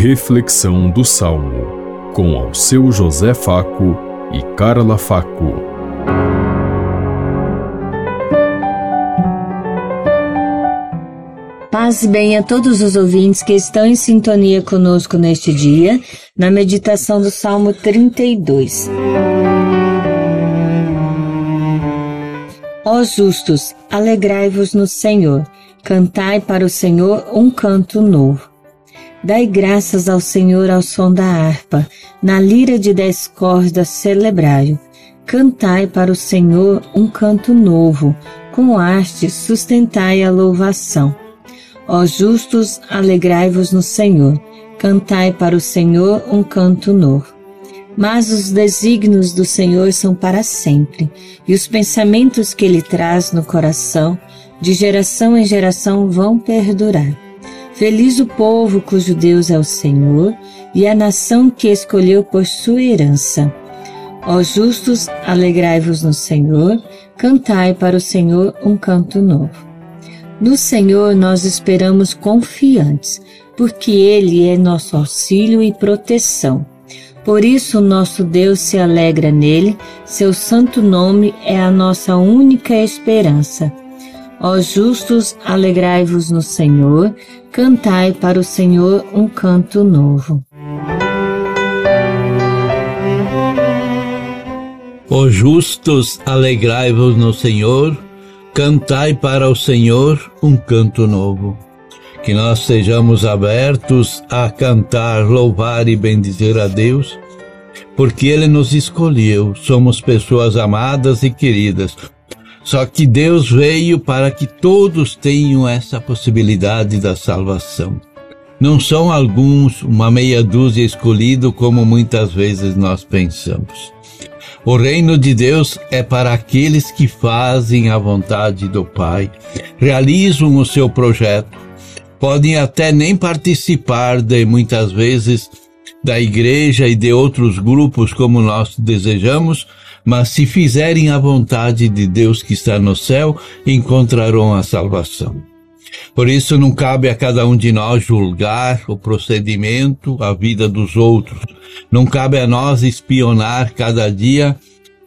Reflexão do Salmo, com ao seu José Faco e Carla Faco. Paz e bem a todos os ouvintes que estão em sintonia conosco neste dia, na meditação do Salmo 32. Ó justos, alegrai-vos no Senhor, cantai para o Senhor um canto novo. Dai graças ao Senhor ao som da harpa, na lira de dez cordas celebrai-o. Cantai para o Senhor um canto novo, com arte sustentai a louvação. Ó justos, alegrai-vos no Senhor, cantai para o Senhor um canto novo. Mas os desígnios do Senhor são para sempre, e os pensamentos que ele traz no coração, de geração em geração, vão perdurar. Feliz o povo cujo Deus é o Senhor, e a nação que escolheu por sua herança. Ó justos, alegrai-vos no Senhor, cantai para o Senhor um canto novo. No Senhor nós esperamos confiantes, porque Ele é nosso auxílio e proteção. Por isso, nosso Deus se alegra nele, seu santo nome é a nossa única esperança. Ó justos, alegrai-vos no Senhor, cantai para o Senhor um canto novo. Ó justos, alegrai-vos no Senhor, cantai para o Senhor um canto novo que nós sejamos abertos a cantar, louvar e bendizer a Deus, porque Ele nos escolheu, somos pessoas amadas e queridas. Só que Deus veio para que todos tenham essa possibilidade da salvação. Não são alguns, uma meia dúzia escolhido, como muitas vezes nós pensamos. O reino de Deus é para aqueles que fazem a vontade do Pai, realizam o seu projeto, podem até nem participar de muitas vezes da igreja e de outros grupos como nós desejamos, mas se fizerem a vontade de Deus que está no céu, encontrarão a salvação. Por isso não cabe a cada um de nós julgar o procedimento, a vida dos outros. Não cabe a nós espionar cada dia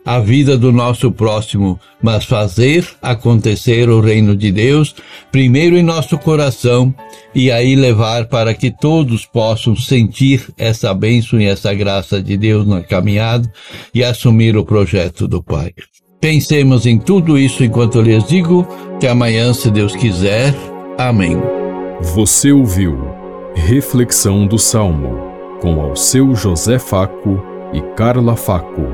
a vida do nosso próximo, mas fazer acontecer o reino de Deus primeiro em nosso coração e aí levar para que todos possam sentir essa bênção e essa graça de Deus na caminhada e assumir o projeto do Pai. Pensemos em tudo isso enquanto lhes digo. Até amanhã, se Deus quiser. Amém. Você ouviu Reflexão do Salmo com ao seu José Faco e Carla Faco.